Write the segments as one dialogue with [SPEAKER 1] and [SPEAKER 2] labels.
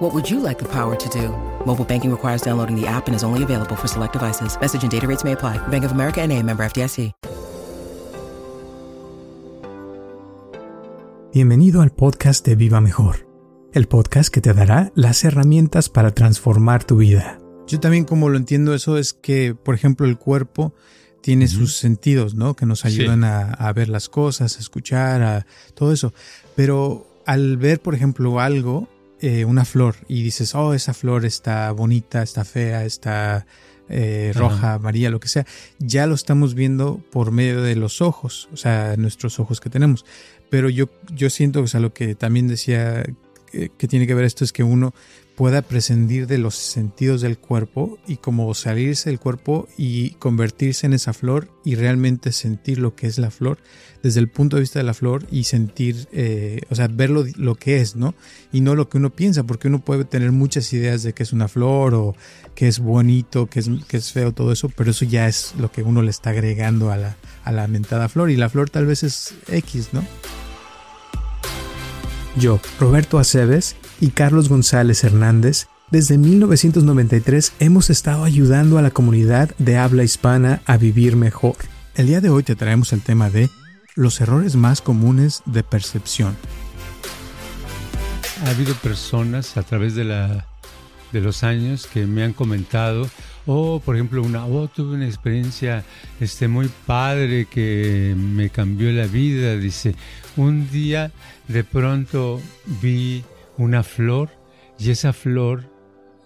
[SPEAKER 1] What would you like the power to do? Mobile banking requires downloading the app and is only available for select devices. Message and data rates may apply. Bank of America and a member FDIC.
[SPEAKER 2] Bienvenido al podcast de Viva Mejor, el podcast que te dará las herramientas para transformar tu vida.
[SPEAKER 3] Yo también como lo entiendo eso es que, por ejemplo, el cuerpo tiene sus sentidos, ¿no? Que nos ayudan a, a, ver las cosas, a escuchar, a todo eso. Pero al ver, por ejemplo, algo, eh, una flor, y dices, oh, esa flor está bonita, está fea, está eh, roja, amarilla, lo que sea, ya lo estamos viendo por medio de los ojos, o sea, nuestros ojos que tenemos. Pero yo, yo siento, o sea, lo que también decía que, que tiene que ver esto es que uno pueda prescindir de los sentidos del cuerpo y como salirse del cuerpo y convertirse en esa flor y realmente sentir lo que es la flor desde el punto de vista de la flor y sentir, eh, o sea, verlo lo que es, ¿no? Y no lo que uno piensa, porque uno puede tener muchas ideas de que es una flor o que es bonito, que es, que es feo, todo eso, pero eso ya es lo que uno le está agregando a la, a la mentada flor y la flor tal vez es X, ¿no?
[SPEAKER 2] Yo, Roberto Aceves y Carlos González Hernández, desde 1993 hemos estado ayudando a la comunidad de habla hispana a vivir mejor.
[SPEAKER 3] El día de hoy te traemos el tema de los errores más comunes de percepción.
[SPEAKER 4] Ha habido personas a través de, de los años que me han comentado, o por ejemplo, una, oh, tuve una experiencia este, muy padre que me cambió la vida. Dice, un día de pronto vi una flor y esa flor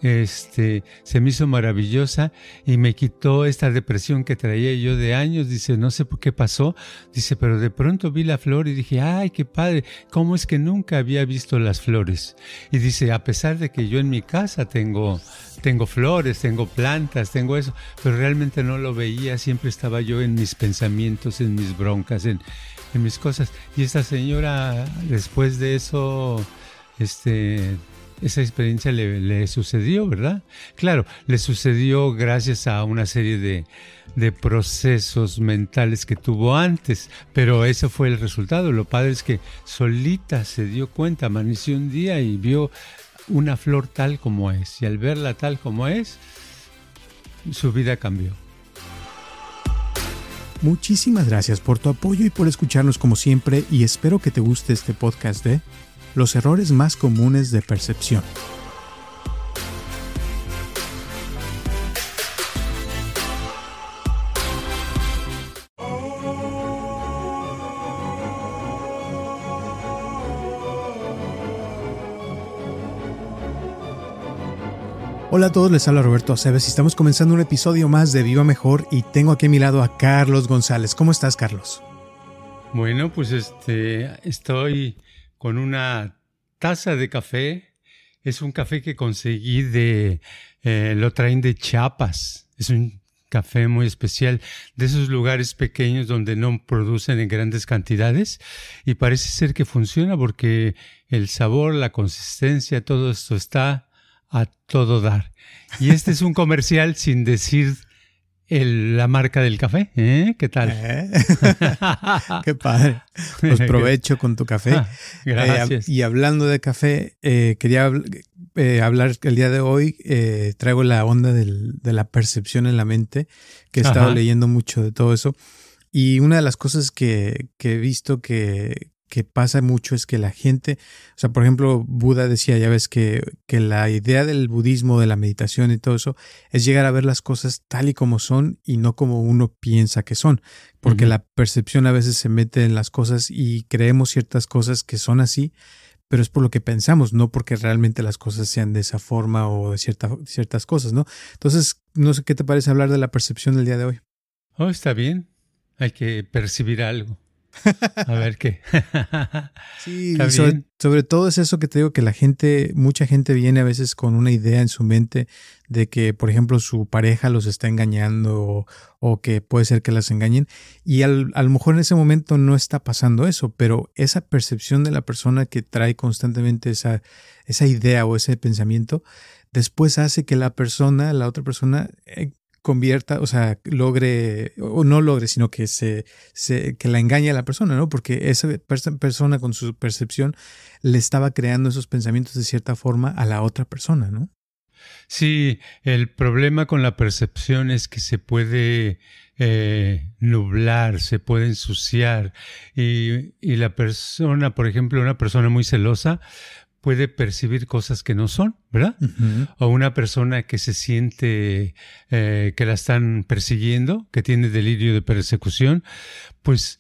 [SPEAKER 4] este, se me hizo maravillosa y me quitó esta depresión que traía yo de años. Dice, no sé por qué pasó. Dice, pero de pronto vi la flor y dije, ay, qué padre, ¿cómo es que nunca había visto las flores? Y dice, a pesar de que yo en mi casa tengo, tengo flores, tengo plantas, tengo eso, pero realmente no lo veía, siempre estaba yo en mis pensamientos, en mis broncas, en, en mis cosas. Y esta señora, después de eso, este, esa experiencia le, sucedió, ¿verdad? Claro, le sucedió gracias a una serie de, de, procesos mentales que tuvo antes, pero ese fue el resultado. Lo padre es que solita se dio cuenta, amaneció un día y vio una flor tal como es, y al verla tal como es, su vida cambió.
[SPEAKER 2] Muchísimas gracias por tu apoyo y por escucharnos como siempre y espero que te guste este podcast de los errores más comunes de percepción. Hola a todos, les habla Roberto Aceves y estamos comenzando un episodio más de Viva Mejor y tengo aquí a mi lado a Carlos González. ¿Cómo estás, Carlos?
[SPEAKER 4] Bueno, pues este estoy con una taza de café. Es un café que conseguí de, eh, lo traen de Chiapas. Es un café muy especial, de esos lugares pequeños donde no producen en grandes cantidades y parece ser que funciona porque el sabor, la consistencia, todo esto está a todo dar. Y este es un comercial sin decir el, la marca del café. ¿eh? ¿Qué tal?
[SPEAKER 3] ¿Eh? Qué padre. Pues provecho con tu café. Ah,
[SPEAKER 4] gracias.
[SPEAKER 3] Eh, y hablando de café, eh, quería eh, hablar el día de hoy. traigo la onda del, de la percepción en la mente, que he estado Ajá. leyendo mucho de todo eso. Y una de las cosas que, que he visto que, que pasa mucho es que la gente, o sea, por ejemplo, Buda decía, ya ves que, que la idea del budismo, de la meditación y todo eso, es llegar a ver las cosas tal y como son y no como uno piensa que son, porque uh -huh. la percepción a veces se mete en las cosas y creemos ciertas cosas que son así, pero es por lo que pensamos, no porque realmente las cosas sean de esa forma o de cierta, ciertas cosas, ¿no? Entonces, no sé qué te parece hablar de la percepción del día de hoy.
[SPEAKER 4] Oh, está bien. Hay que percibir algo. A ver qué.
[SPEAKER 3] sí, sobre, todo es eso que te digo que la gente, mucha gente viene a veces con una idea en su mente de que, por ejemplo, su pareja los está engañando o, que puede ser que las engañen. Y al, a lo mejor en ese momento no está pasando eso, pero esa percepción de la persona que trae constantemente esa, esa idea o ese pensamiento, después hace que la persona, la otra persona, eh, convierta, o sea, logre, o no logre, sino que se, se que la engañe a la persona, ¿no? Porque esa persona con su percepción le estaba creando esos pensamientos de cierta forma a la otra persona, ¿no?
[SPEAKER 4] Sí, el problema con la percepción es que se puede eh, nublar, se puede ensuciar y, y la persona, por ejemplo, una persona muy celosa puede percibir cosas que no son, ¿verdad? O una persona que se siente eh, que la están persiguiendo, que tiene delirio de persecución, pues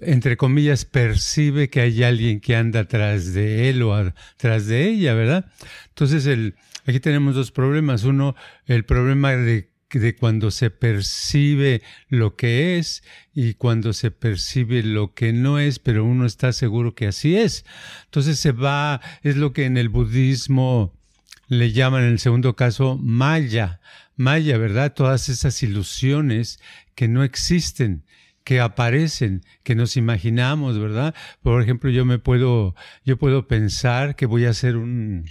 [SPEAKER 4] entre comillas, percibe que hay alguien que anda atrás de él o atrás de ella, ¿verdad? Entonces, el, aquí tenemos dos problemas. Uno, el problema de de cuando se percibe lo que es y cuando se percibe lo que no es, pero uno está seguro que así es. Entonces se va, es lo que en el budismo le llaman en el segundo caso maya. Maya, ¿verdad? Todas esas ilusiones que no existen que aparecen, que nos imaginamos, ¿verdad? Por ejemplo, yo me puedo, yo puedo pensar que voy a hacer un,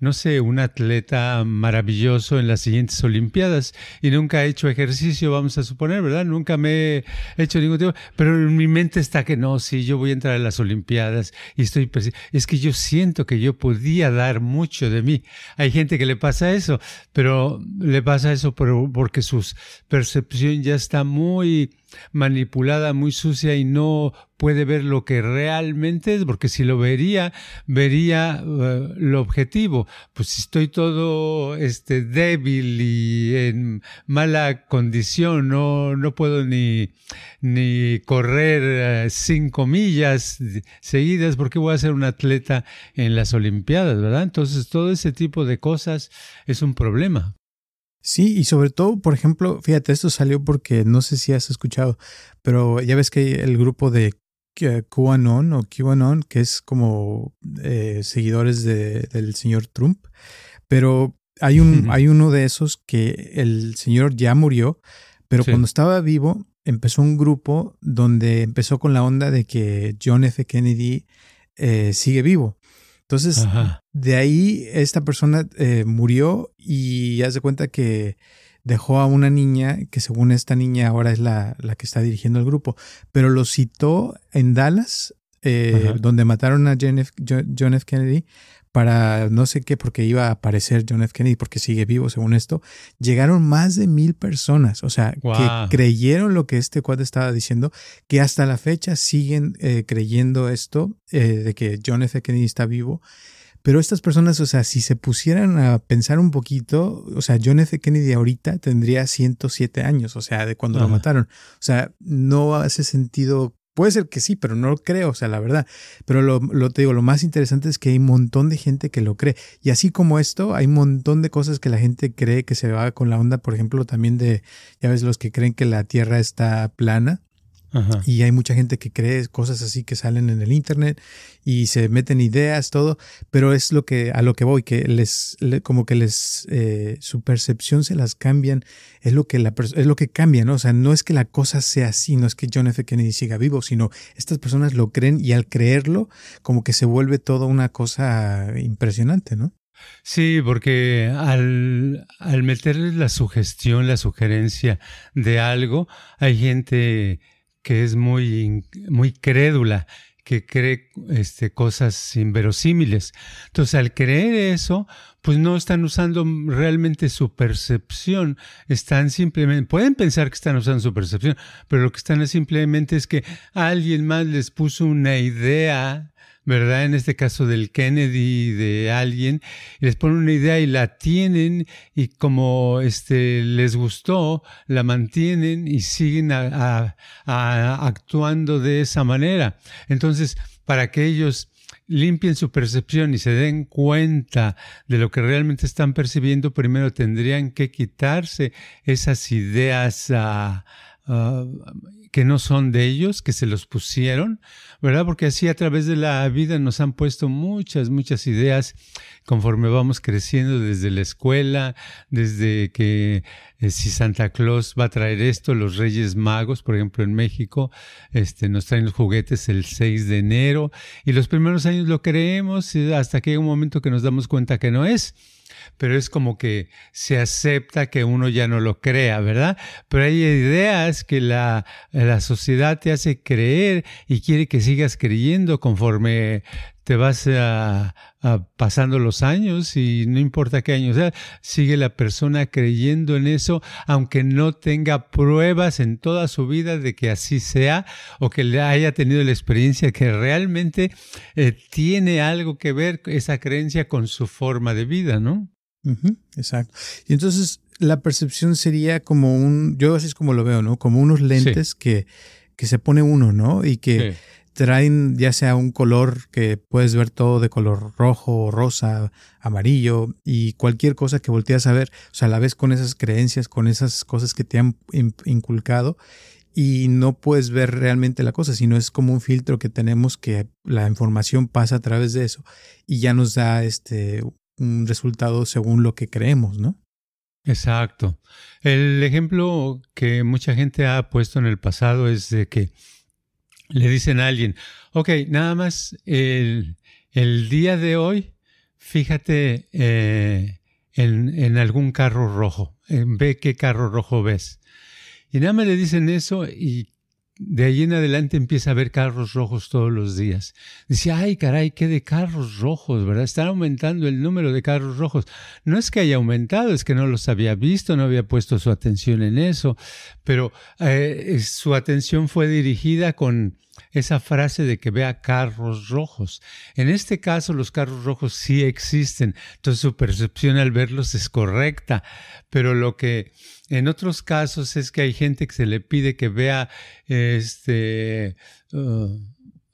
[SPEAKER 4] no sé, un atleta maravilloso en las siguientes Olimpiadas y nunca he hecho ejercicio, vamos a suponer, ¿verdad? Nunca me he hecho ningún tipo, pero en mi mente está que no, sí, yo voy a entrar a las Olimpiadas y estoy, es que yo siento que yo podía dar mucho de mí. Hay gente que le pasa eso, pero le pasa eso porque su percepción ya está muy manipulada, muy sucia y no puede ver lo que realmente es, porque si lo vería, vería uh, lo objetivo. Pues si estoy todo este, débil y en mala condición, no, no puedo ni, ni correr uh, cinco millas seguidas, porque voy a ser un atleta en las Olimpiadas, verdad? Entonces todo ese tipo de cosas es un problema.
[SPEAKER 3] Sí, y sobre todo, por ejemplo, fíjate, esto salió porque no sé si has escuchado, pero ya ves que el grupo de QAnon o QAnon, que es como eh, seguidores de, del señor Trump, pero hay, un, hay uno de esos que el señor ya murió, pero cuando estaba vivo empezó un grupo donde empezó con la onda de que John F. Kennedy eh, sigue vivo. Entonces, de ahí esta persona eh, murió y ya se cuenta que dejó a una niña, que según esta niña ahora es la, la que está dirigiendo el grupo, pero lo citó en Dallas, eh, donde mataron a John F. Kennedy, para no sé qué, porque iba a aparecer John F. Kennedy, porque sigue vivo según esto, llegaron más de mil personas, o sea, que creyeron lo que este cuate estaba diciendo, que hasta la fecha siguen eh, creyendo esto, eh, de que John F. Kennedy está vivo. Pero estas personas, o sea, si se pusieran a pensar un poquito, o sea, John F. Kennedy ahorita tendría 107 años, o sea, de cuando lo mataron. O sea, no hace sentido Puede ser que sí, pero no lo creo, o sea, la verdad. Pero lo, lo, te digo, lo más interesante es que hay un montón de gente que lo cree. Y así como esto, hay un montón de cosas que la gente cree que se va con la onda, por ejemplo, también de, ya ves, los que creen que la Tierra está plana. Y hay mucha gente que cree cosas así que salen en el internet y se meten ideas, todo, pero es lo que a lo que voy, que les como que les eh, su percepción se las cambian, es lo que la es lo que cambia, ¿no? O sea, no es que la cosa sea así, no es que John F. Kennedy siga vivo, sino estas personas lo creen y al creerlo, como que se vuelve todo una cosa impresionante, ¿no?
[SPEAKER 4] Sí, porque al, al meterles la sugestión, la sugerencia de algo, hay gente que es muy, muy crédula, que cree este, cosas inverosímiles. Entonces, al creer eso, pues no están usando realmente su percepción, están simplemente, pueden pensar que están usando su percepción, pero lo que están es simplemente es que alguien más les puso una idea ¿verdad? En este caso del Kennedy, de alguien, les ponen una idea y la tienen y como este, les gustó, la mantienen y siguen actuando de esa manera. Entonces, para que ellos limpien su percepción y se den cuenta de lo que realmente están percibiendo, primero tendrían que quitarse esas ideas ah, que no son de ellos, que se los pusieron, ¿verdad? Porque así a través de la vida nos han puesto muchas, muchas ideas conforme vamos creciendo desde la escuela, desde que eh, si Santa Claus va a traer esto, los Reyes Magos, por ejemplo en México, este, nos traen los juguetes el 6 de enero y los primeros años lo creemos hasta que hay un momento que nos damos cuenta que no es pero es como que se acepta que uno ya no lo crea, ¿verdad? Pero hay ideas que la, la sociedad te hace creer y quiere que sigas creyendo conforme te vas a, pasando los años y no importa qué año sea, sigue la persona creyendo en eso, aunque no tenga pruebas en toda su vida de que así sea o que le haya tenido la experiencia que realmente eh, tiene algo que ver esa creencia con su forma de vida, ¿no?
[SPEAKER 3] exacto. Y entonces la percepción sería como un, yo así es como lo veo, ¿no? Como unos lentes que, que se pone uno, ¿no? Y que traen ya sea un color que puedes ver todo de color rojo, rosa, amarillo y cualquier cosa que volteas a ver, o sea, la ves con esas creencias, con esas cosas que te han inculcado y no puedes ver realmente la cosa, sino es como un filtro que tenemos que la información pasa a través de eso y ya nos da este un resultado según lo que creemos, ¿no?
[SPEAKER 4] Exacto. El ejemplo que mucha gente ha puesto en el pasado es de que le dicen a alguien, ok, nada más el, día de hoy, fíjate eh, en, en, algún carro rojo, ve qué carro rojo ves. Y nada más le dicen eso y de ahí en adelante empieza a ver carros rojos todos los días. Dice, ay, caray, qué de carros rojos, ¿verdad? Están aumentando el número de carros rojos. No es que haya aumentado, es que no los había visto, no había puesto su atención en eso, pero eh, su atención fue dirigida con esa frase de que vea carros rojos. En este caso, los carros rojos sí existen, entonces su percepción al verlos es correcta, pero lo que en otros casos es que hay gente que se le pide que vea este uh,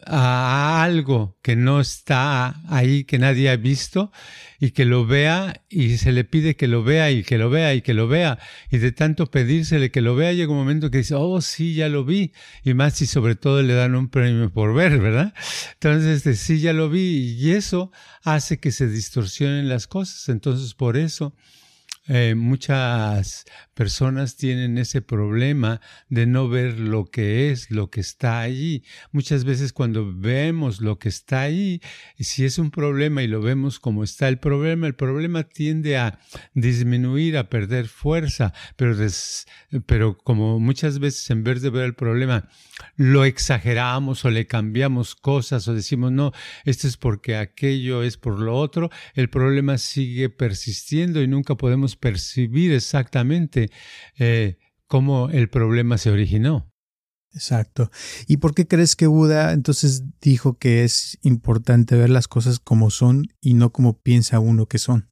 [SPEAKER 4] a algo que no está ahí, que nadie ha visto, y que lo vea, y se le pide que lo vea, y que lo vea, y que lo vea, y de tanto pedírsele que lo vea, llega un momento que dice, oh, sí, ya lo vi, y más si sobre todo le dan un premio por ver, ¿verdad? Entonces, este, sí, ya lo vi, y eso hace que se distorsionen las cosas, entonces por eso eh, muchas personas tienen ese problema de no ver lo que es, lo que está allí. Muchas veces cuando vemos lo que está allí, si es un problema y lo vemos como está el problema, el problema tiende a disminuir, a perder fuerza, pero, pero como muchas veces en vez de ver el problema, lo exageramos o le cambiamos cosas o decimos, no, esto es porque aquello es por lo otro, el problema sigue persistiendo y nunca podemos percibir exactamente eh, cómo el problema se originó.
[SPEAKER 3] Exacto. ¿Y por qué crees que Buda entonces dijo que es importante ver las cosas como son y no como piensa uno que son?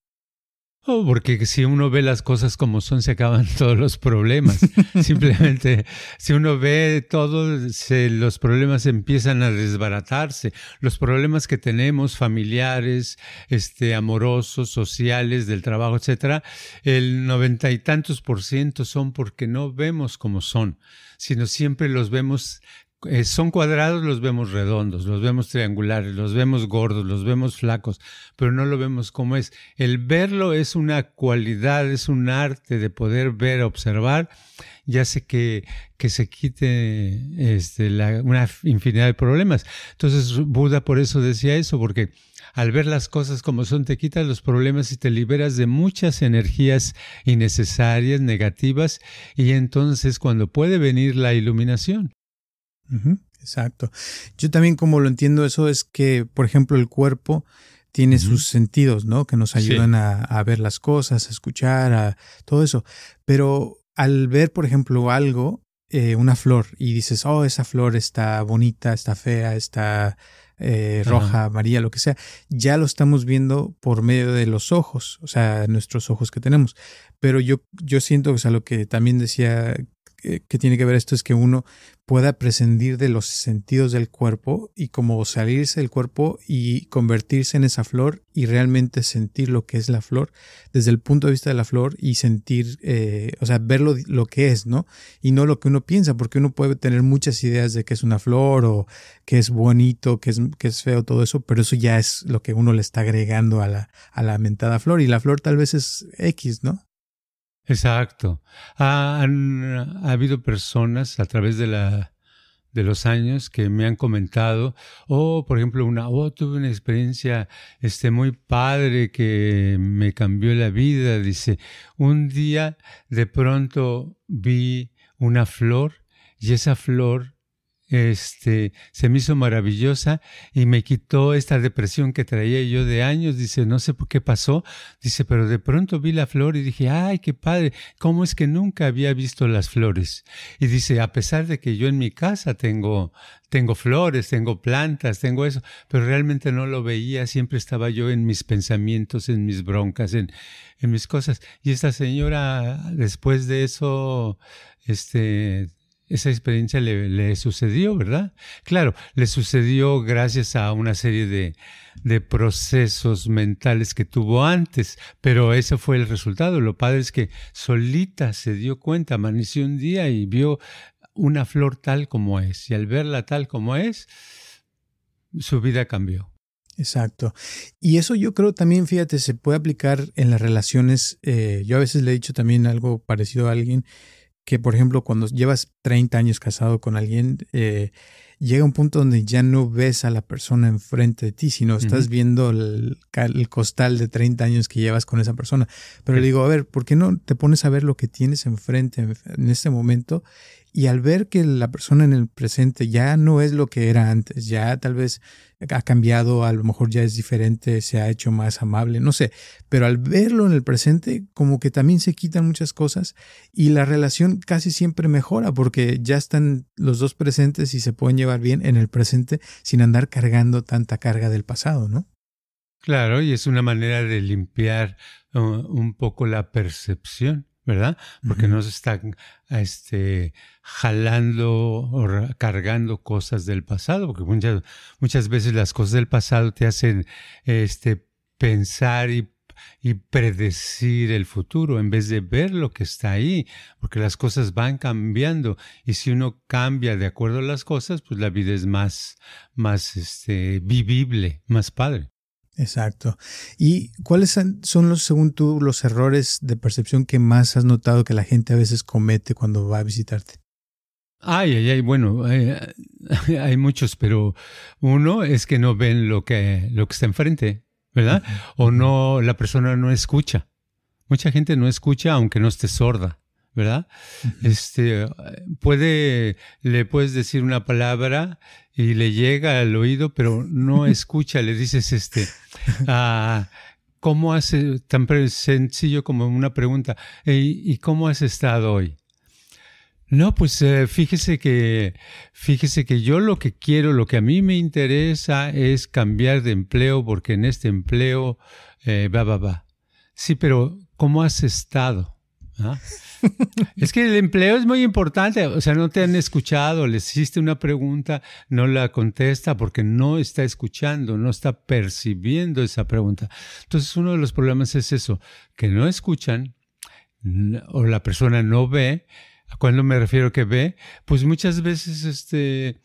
[SPEAKER 4] Oh, porque si uno ve las cosas como son, se acaban todos los problemas. Simplemente, si uno ve todo, los problemas empiezan a desbaratarse. Los problemas que tenemos, familiares, este, amorosos, sociales, del trabajo, etcétera, el noventa y tantos por ciento son porque no vemos como son, sino siempre los vemos eh, son cuadrados, los vemos redondos, los vemos triangulares, los vemos gordos, los vemos flacos, pero no lo vemos como es. El verlo es una cualidad, es un arte de poder ver, observar, ya hace que, que se quite este, una infinidad de problemas. Entonces Buda por eso decía eso, porque al ver las cosas como son, te quitas los problemas y te liberas de muchas energías innecesarias, negativas, y entonces cuando puede venir la iluminación
[SPEAKER 3] exacto. Yo también como lo entiendo eso es que, por ejemplo, el cuerpo tiene sus sentidos, ¿no? Que nos ayudan a, ver las cosas, a escuchar, a todo eso. Pero al ver, por ejemplo, algo, eh, una flor, y dices, oh, esa flor está bonita, está fea, está eh, roja, amarilla, lo que sea, ya lo estamos viendo por medio de los ojos, o sea, nuestros ojos que tenemos. Pero yo, yo siento, o sea, lo que también decía que tiene que ver esto es que uno pueda prescindir de los sentidos del cuerpo y como salirse del cuerpo y convertirse en esa flor y realmente sentir lo que es la flor desde el punto de vista de la flor y sentir, eh, o sea, ver lo, que es, ¿no? Y no lo que uno piensa, porque uno puede tener muchas ideas de que es una flor o que es bonito, que es, que es feo, todo eso, pero eso ya es lo que uno le está agregando a la, a la mentada flor y la flor tal vez es X, ¿no?
[SPEAKER 4] Exacto. Ha, han, ha habido personas a través de la de los años que me han comentado, oh, por ejemplo, una, oh, tuve una experiencia este, muy padre que me cambió la vida. Dice, un día de pronto vi una flor y esa flor este, se me hizo maravillosa y me quitó esta depresión que traía yo de años. Dice, no sé por qué pasó. Dice, pero de pronto vi la flor y dije, ay, qué padre, ¿cómo es que nunca había visto las flores? Y dice, a pesar de que yo en mi casa tengo, tengo flores, tengo plantas, tengo eso, pero realmente no lo veía, siempre estaba yo en mis pensamientos, en mis broncas, en, en mis cosas. Y esta señora, después de eso, este, esa experiencia le, sucedió, ¿verdad? Claro, le sucedió gracias a una serie de, de, procesos mentales que tuvo antes, pero ese fue el resultado. Lo padre es que solita se dio cuenta, amaneció un día y vio una flor tal como es, y al verla tal como es, su vida cambió.
[SPEAKER 3] Exacto. Y eso yo creo también, fíjate, se puede aplicar en las relaciones. Eh, yo a veces le he dicho también algo parecido a alguien que, por ejemplo, cuando llevas 30 años casado con alguien, eh, llega un punto donde ya no ves a la persona enfrente de ti, sino estás viendo el, costal de 30 años que llevas con esa persona. Pero le digo, a ver, ¿por qué no te pones a ver lo que tienes enfrente en este momento y al ver que la persona en el presente ya no es lo que era antes, ya tal vez ha cambiado, a lo mejor ya es diferente, se ha hecho más amable, no sé, pero al verlo en el presente como que también se quitan muchas cosas y la relación casi siempre mejora porque ya están los dos presentes y se pueden llevar bien en el presente sin andar cargando tanta carga del pasado, ¿no?
[SPEAKER 4] Claro, y es una manera de limpiar uh, un poco la percepción ¿verdad? Porque no se están este, jalando o cargando cosas del pasado, porque muchas, muchas veces las cosas del pasado te hacen este, pensar y, y predecir el futuro en vez de ver lo que está ahí, porque las cosas van cambiando y si uno cambia de acuerdo a las cosas, pues la vida es más, más este, vivible, más padre.
[SPEAKER 3] Exacto. ¿Y cuáles son los, según tú, los errores de percepción que más has notado que la gente a veces comete cuando va a visitarte?
[SPEAKER 4] Ay, ay, ay, bueno, hay, muchos, pero uno es que no ven lo que, lo que está enfrente, ¿verdad? O no, la persona no escucha. Mucha gente no escucha aunque no esté sorda. ¿verdad? Este puede, le puedes decir una palabra y le llega al oído, pero no escucha, le dices este, ah, ¿cómo hace, tan sencillo como una pregunta, ¿y cómo has estado hoy? No, pues eh, fíjese que fíjese que yo lo que quiero, lo que a mí me interesa es cambiar de empleo porque en este empleo eh, va va va. Sí, pero ¿cómo has estado? ¿Ah? es que el empleo es muy importante. O sea, no te han escuchado, le hiciste una pregunta, no la contesta porque no está escuchando, no está percibiendo esa pregunta. Entonces, uno de los problemas es eso, que no escuchan o la persona no ve. ¿A cuándo me refiero que ve? Pues muchas veces, este,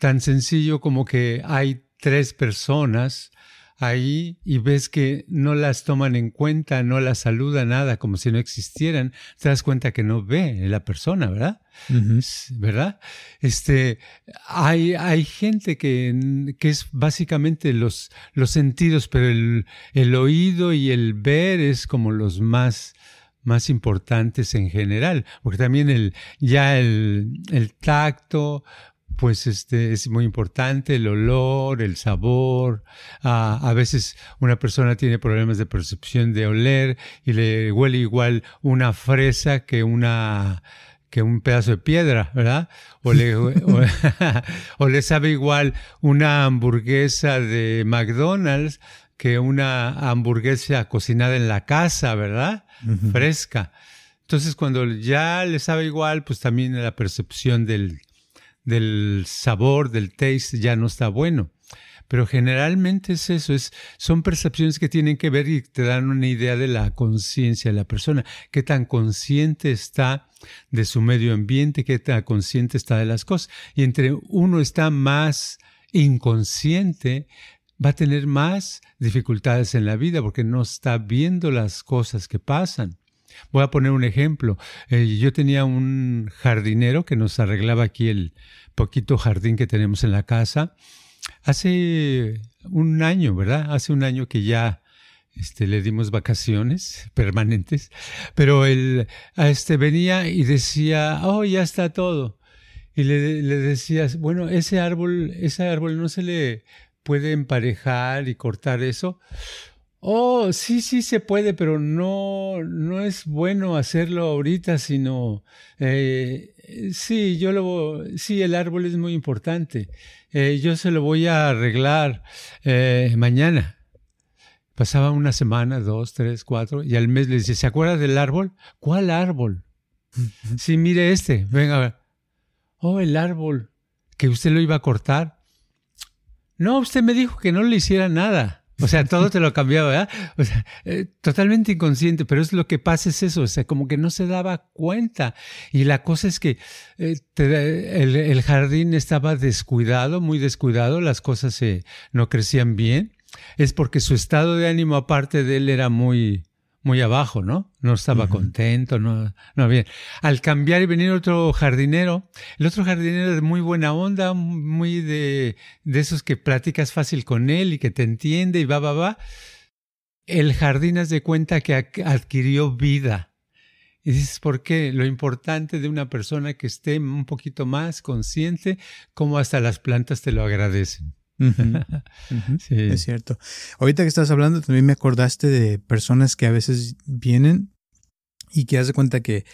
[SPEAKER 4] tan sencillo como que hay tres personas ahí y ves que no las toman en cuenta, no las saluda nada, como si no existieran, te das cuenta que no ve la persona, ¿verdad? ¿Verdad? Este, hay, hay gente que, que es básicamente los, los sentidos, pero el, el oído y el ver es como los más, más importantes en general, porque también el, ya el, el tacto pues este es muy importante el olor, el sabor. Ah, a veces una persona tiene problemas de percepción de oler y le huele igual una fresa que una que un pedazo de piedra, ¿verdad? O le, o, le sabe igual una hamburguesa de McDonald's que una hamburguesa cocinada en la casa, ¿verdad? Fresca. Entonces, cuando ya le sabe igual, pues también la percepción del, del sabor, del taste, ya no está bueno. Pero generalmente es eso, es, son percepciones que tienen que ver y te dan una idea de la conciencia de la persona, qué tan consciente está de su medio ambiente, qué tan consciente está de las cosas. Y entre uno está más inconsciente, va a tener más dificultades en la vida porque no está viendo las cosas que pasan. Voy a poner un ejemplo. Eh, yo tenía un jardinero que nos arreglaba aquí el poquito jardín que tenemos en la casa. Hace un año, ¿verdad? Hace un año que ya este, le dimos vacaciones permanentes, pero él este, venía y decía, oh, ya está todo. Y le, le decías, bueno, ese árbol, ese árbol no se le puede emparejar y cortar eso. Oh, sí, sí se puede, pero no, no es bueno hacerlo ahorita, sino, eh, sí, yo lo, sí, el árbol es muy importante. Eh, yo se lo voy a arreglar eh, mañana. Pasaba una semana, dos, tres, cuatro, y al mes le dice, ¿se acuerda del árbol? ¿Cuál árbol? sí, mire este, venga a ver. Oh, el árbol, que usted lo iba a cortar. No, usted me dijo que no le hiciera nada. O sea, todo te lo cambiaba, ¿verdad? O sea, eh, totalmente inconsciente, pero es lo que pasa es eso, o sea, como que no se daba cuenta. Y la cosa es que eh, el, jardín estaba descuidado, muy descuidado, las cosas no crecían bien. Es porque su estado de ánimo aparte de él era muy, muy abajo, ¿no? No estaba contento, no, no bien. Al cambiar y venir otro jardinero, el otro jardinero de muy buena onda, muy de, de esos que platicas fácil con él y que te entiende y va, va, va. El jardín haz de cuenta que adquirió vida. Y dices, ¿por qué? Lo importante de una persona que esté un poquito más consciente, como hasta las plantas te lo agradecen.
[SPEAKER 3] Es cierto. Ahorita que estás hablando, también me acordaste de personas que a veces vienen y que haz de cuenta que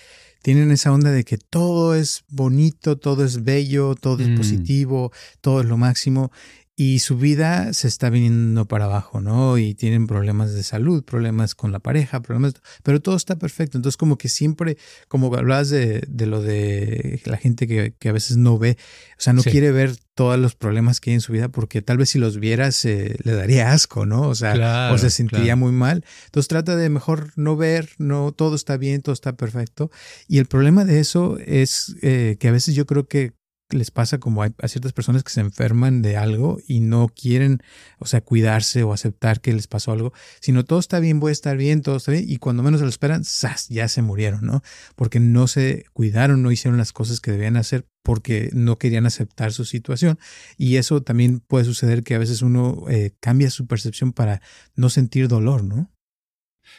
[SPEAKER 3] tienen esa onda de que todo es bonito, todo es bello, todo es mm. positivo, todo es lo máximo y su vida se está viniendo para abajo, ¿no? Y tienen problemas de salud, problemas con la pareja, problemas, pero todo está perfecto. Entonces, como que siempre, como hablabas de, de lo de la gente que, que, a veces no ve, o sea, no quiere ver todos los problemas que hay en su vida porque tal vez si los vieras eh, le daría asco, ¿no? O sea, o se sentiría muy mal. Entonces trata de mejor no ver, no, todo está bien, todo está perfecto. Y el problema de eso es eh, que a veces yo creo que les pasa como a ciertas personas que se enferman de algo y no quieren, o sea, cuidarse o aceptar que les pasó algo, sino todo está bien, voy a estar bien, todo está bien, y cuando menos se lo esperan, ¡zas! ya se murieron, ¿no? Porque no se cuidaron, no hicieron las cosas que debían hacer porque no querían aceptar su situación. Y eso también puede suceder que a veces uno eh, cambia su percepción para no sentir dolor, ¿no?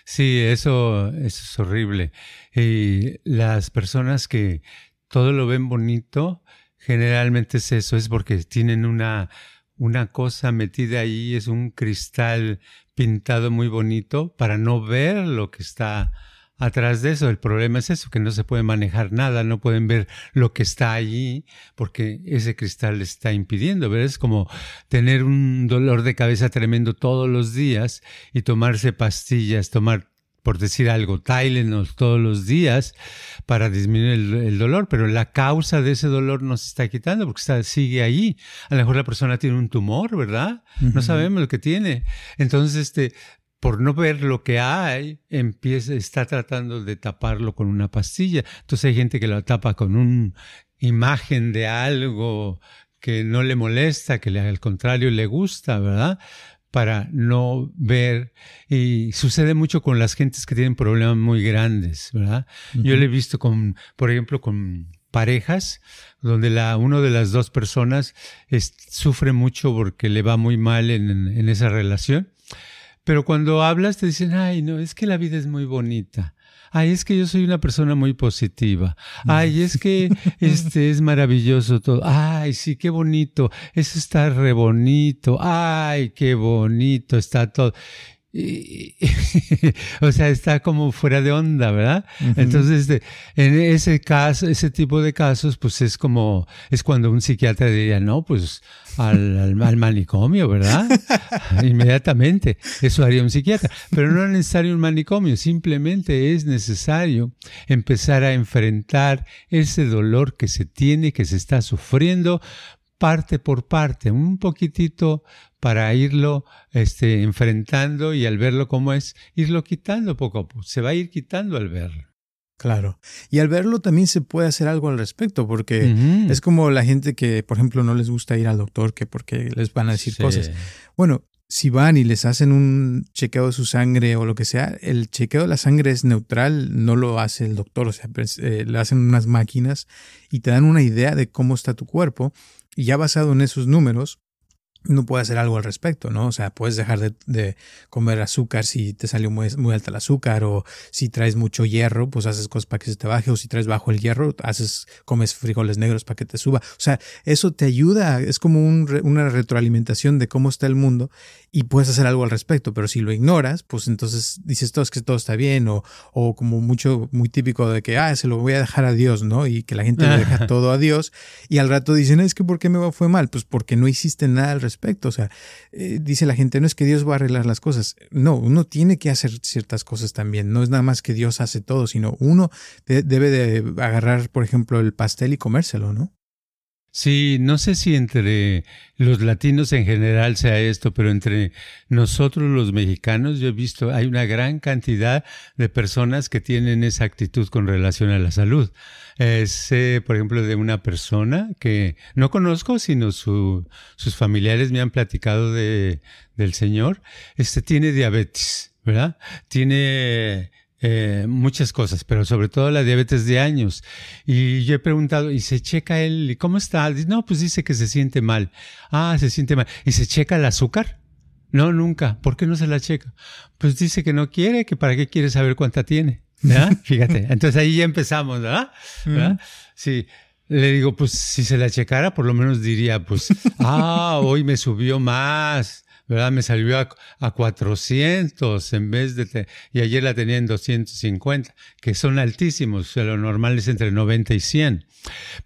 [SPEAKER 4] Sí, eso es horrible. Y las personas que todo lo ven bonito, Generalmente es eso, es porque tienen una, una cosa metida ahí, es un cristal pintado muy bonito para no ver lo que está atrás de eso. El problema es eso, que no se puede manejar nada, no pueden ver lo que está allí porque ese cristal les está impidiendo. ¿verdad? Es como tener un dolor de cabeza tremendo todos los días y tomarse pastillas, tomar por decir algo, Tylenol todos los días para disminuir el, dolor, pero la causa de ese dolor no se está quitando porque está, sigue ahí. A lo mejor la persona tiene un tumor, ¿verdad? No sabemos lo que tiene. Entonces, este, por no ver lo que hay, empieza, está tratando de taparlo con una pastilla. Entonces hay gente que lo tapa con una imagen de algo que no le molesta, que al contrario le gusta, ¿verdad? Para no ver. Y sucede mucho con las gentes que tienen problemas muy grandes, ¿verdad? Yo lo he visto con, por ejemplo, con parejas donde la uno de las dos personas sufre mucho porque le va muy mal en, en, esa relación. Pero cuando hablas te dicen, ay, no, es que la vida es muy bonita ay, es que yo soy una persona muy positiva, ay, es que este es maravilloso todo, ay, sí, qué bonito, eso está re bonito, ay, qué bonito está todo. o sea, está como fuera de onda, ¿verdad? Entonces, en ese caso, ese tipo de casos, pues es como, es cuando un psiquiatra diría, no, pues al, al, manicomio, ¿verdad? Inmediatamente, eso haría un psiquiatra. Pero no es necesario un manicomio, simplemente es necesario empezar a enfrentar ese dolor que se tiene, que se está sufriendo, parte por parte, un poquitito para irlo este, enfrentando y al verlo como es, irlo quitando poco a poco. Se va a ir quitando al verlo.
[SPEAKER 3] Claro. Y al verlo también se puede hacer algo al respecto, porque es como la gente que, por ejemplo, no les gusta ir al doctor, que porque les van a decir cosas. Bueno, si van y les hacen un chequeo de su sangre o lo que sea, el chequeo de la sangre es neutral, no lo hace el doctor, o sea, pues, eh, le hacen unas máquinas y te dan una idea de cómo está tu cuerpo. Ya basado en esos números, no puede hacer algo al respecto, ¿no? O sea, puedes dejar de, comer azúcar si te salió muy, muy, alta el azúcar o si traes mucho hierro, pues haces cosas para que se te baje o si traes bajo el hierro, haces, comes frijoles negros para que te suba. O sea, eso te ayuda, es como una retroalimentación de cómo está el mundo y puedes hacer algo al respecto, pero si lo ignoras, pues entonces dices todo es que todo está bien o, o como mucho, muy típico de que, ah, se lo voy a dejar a Dios, ¿no? Y que la gente le deja todo a Dios y al rato dicen, es que ¿por qué me fue mal? Pues porque no hiciste nada al respecto, o sea, eh, dice la gente, no es que Dios va a arreglar las cosas, no, uno tiene que hacer ciertas cosas también, no es nada más que Dios hace todo, sino uno debe de agarrar, por ejemplo, el pastel y comérselo, ¿no?
[SPEAKER 4] Sí, no sé si entre los latinos en general sea esto, pero entre nosotros los mexicanos yo he visto, hay una gran cantidad de personas que tienen esa actitud con relación a la salud. Eh, sé, por ejemplo, de una persona que no conozco, sino sus familiares me han platicado de, del señor, este tiene diabetes, ¿verdad? Tiene eh, muchas cosas, pero sobre todo la diabetes de años. Y yo he preguntado, ¿y se checa él? ¿Y cómo está? no, pues dice que se siente mal. Ah, se siente mal. ¿Y se checa el azúcar? No, nunca. ¿Por qué no se la checa? Pues dice que no quiere, que para qué quiere saber cuánta tiene. ¿verdad? Fíjate. Entonces ahí ya empezamos, ¿verdad? ¿verdad? Sí. Le digo, pues si se la checara, por lo menos diría, pues, ah, hoy me subió más ¿verdad? Me salió a, 400 en vez de... y ayer la tenía en 250, que son altísimos, lo normal es entre 90 y 100.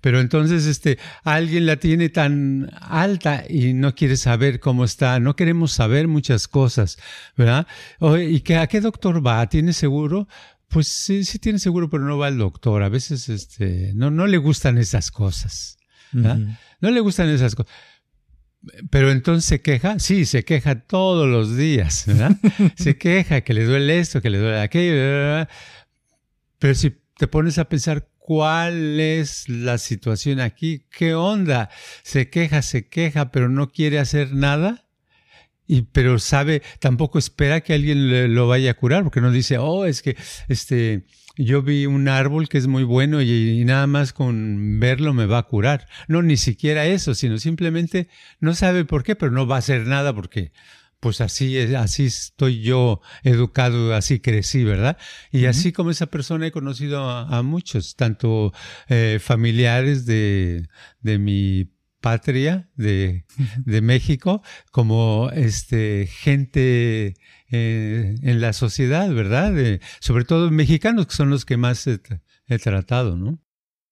[SPEAKER 4] Pero entonces, este, alguien la tiene tan alta y no quiere saber cómo está, no queremos saber muchas cosas, ¿verdad? ¿Y que, a qué doctor va? ¿Tiene seguro? Pues sí, sí tiene seguro, pero no va al doctor. A veces, este, no, no le gustan esas cosas. ¿verdad? No le gustan esas cosas. Pero entonces se queja, sí, se queja todos los días, ¿verdad? se queja que le duele esto, que le duele aquello, pero si te pones a pensar cuál es la situación aquí, qué onda, se queja, se queja, pero no quiere hacer nada. Y, pero sabe, tampoco espera que alguien lo vaya a curar, porque no dice, oh, es que este, yo vi un árbol que es muy bueno y, nada más con verlo me va a curar. No, ni siquiera eso, sino simplemente no sabe por qué, pero no va a hacer nada porque pues así, así estoy yo educado, así crecí, ¿verdad? Y así como esa persona he conocido a, muchos, tanto eh, familiares de, de mi patria de, de, México como este gente eh, en la sociedad, ¿verdad? sobre todo mexicanos, que son los que más he, he tratado, ¿no?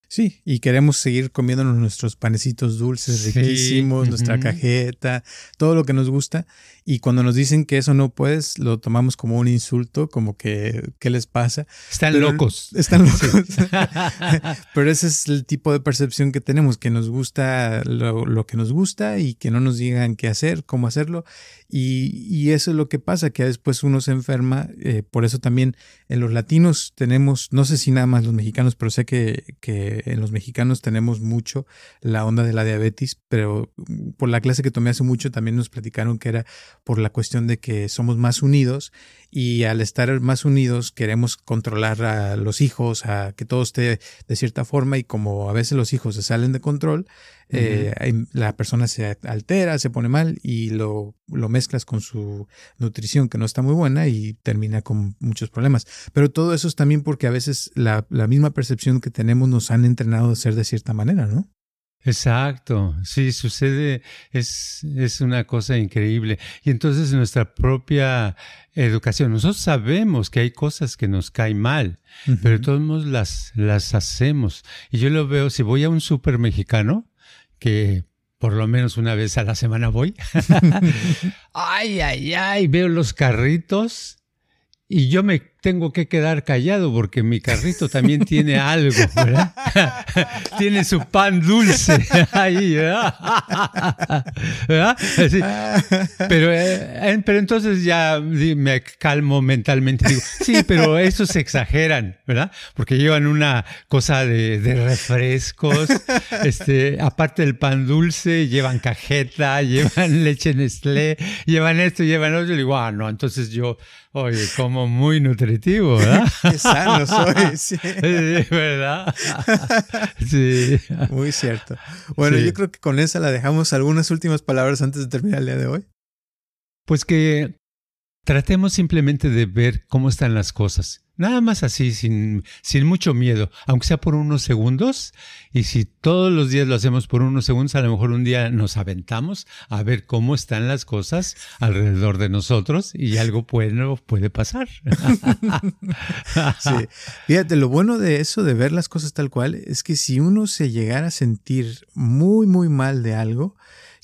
[SPEAKER 3] Sí, y queremos seguir comiéndonos nuestros panecitos dulces riquísimos, nuestra cajeta, todo lo que nos gusta. Y cuando nos dicen que eso no puedes, lo tomamos como un insulto, como que, ¿qué les pasa?
[SPEAKER 4] Están locos.
[SPEAKER 3] Están locos. Pero ese es el tipo de percepción que tenemos, que nos gusta lo, que nos gusta y que no nos digan qué hacer, cómo hacerlo. Y, eso es lo que pasa, que después uno se enferma. Eh, por eso también en los latinos tenemos, no sé si nada más los mexicanos, pero sé que, que en los mexicanos tenemos mucho la onda de la diabetes, pero por la clase que tomé hace mucho también nos platicaron que era por la cuestión de que somos más unidos y al estar más unidos queremos controlar a los hijos, a que todo esté de cierta forma y como a veces los hijos se salen de control, eh, la persona se altera, se pone mal y lo, lo mezclas con su nutrición que no está muy buena y termina con muchos problemas. Pero todo eso es también porque a veces la, la misma percepción que tenemos nos han entrenado a ser de cierta manera, ¿no?
[SPEAKER 4] Exacto, sí, sucede, es, es una cosa increíble. Y entonces nuestra propia educación, nosotros sabemos que hay cosas que nos caen mal, pero todos modos las, las hacemos. Y yo lo veo, si voy a un súper mexicano, que por lo menos una vez a la semana voy, ay, ay, ay, veo los carritos y yo me tengo que quedar callado porque mi carrito también tiene algo, ¿verdad? tiene su pan dulce ahí, ¿verdad? Pero, eh, pero entonces ya me calmo mentalmente. Digo, sí, pero eso se exageran, ¿verdad? Porque llevan una cosa de, de refrescos, este, aparte del pan dulce, llevan cajeta, llevan leche Nestlé, llevan esto, llevan otro. Y digo, ah, no, entonces yo, oye, como muy nutritivo ¿verdad?
[SPEAKER 3] Qué sano soy, sí.
[SPEAKER 4] ¿verdad? sí.
[SPEAKER 3] Muy cierto. Bueno, yo creo que con esa la dejamos algunas últimas palabras antes de terminar el día de hoy.
[SPEAKER 4] Pues que tratemos simplemente de ver cómo están las cosas. Nada más así, sin, sin mucho miedo, aunque sea por unos segundos. Y si todos los días lo hacemos por unos segundos, a lo mejor un día nos aventamos a ver cómo están las cosas alrededor de nosotros y algo bueno puede pasar.
[SPEAKER 3] sí. Fíjate, lo bueno de eso, de ver las cosas tal cual, es que si uno se llegara a sentir muy, muy mal de algo,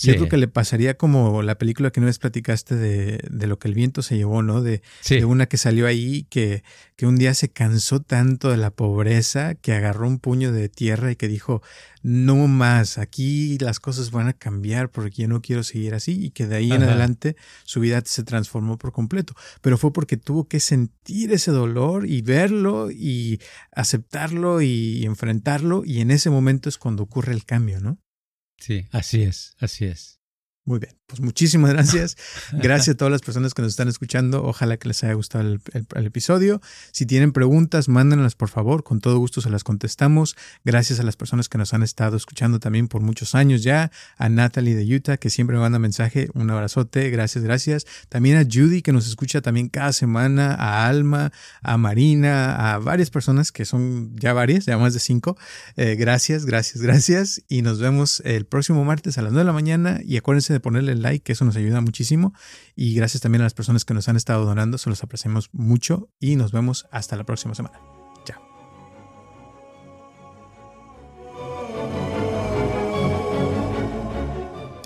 [SPEAKER 3] yo creo que le pasaría como la película que no vez platicaste de, de, lo que el viento se llevó, ¿no? De, de, una que salió ahí que, que un día se cansó tanto de la pobreza que agarró un puño de tierra y que dijo, no más, aquí las cosas van a cambiar porque yo no quiero seguir así y que de ahí en adelante su vida se transformó por completo. Pero fue porque tuvo que sentir ese dolor y verlo y aceptarlo y enfrentarlo y en ese momento es cuando ocurre el cambio, ¿no?
[SPEAKER 4] Sí, así es, así es.
[SPEAKER 3] Muy bien, pues muchísimas gracias. Gracias a todas las personas que nos están escuchando. Ojalá que les haya gustado el, episodio. Si tienen preguntas, mándenlas por favor. Con todo gusto se las contestamos. Gracias a las personas que nos han estado escuchando también por muchos años ya. A Natalie de Utah, que siempre me manda mensaje. Un abrazote. Gracias, gracias. También a Judy, que nos escucha también cada semana. A Alma, a Marina, a varias personas que son ya varias, ya más de cinco. Eh, gracias, gracias, gracias. Y nos vemos el próximo martes a las 9 de la mañana. Y acuérdense de ponerle like, que eso nos ayuda muchísimo. Y gracias también a las personas que nos han estado donando, se los apreciamos mucho y nos vemos hasta la próxima semana.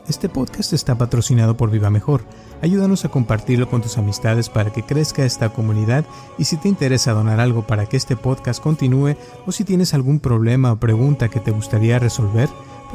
[SPEAKER 3] Este podcast está patrocinado por Viva Mejor. Ayúdanos a compartirlo con tus amistades para que crezca esta comunidad y si te interesa donar algo para que este podcast continúe o si tienes algún problema o pregunta que te gustaría resolver,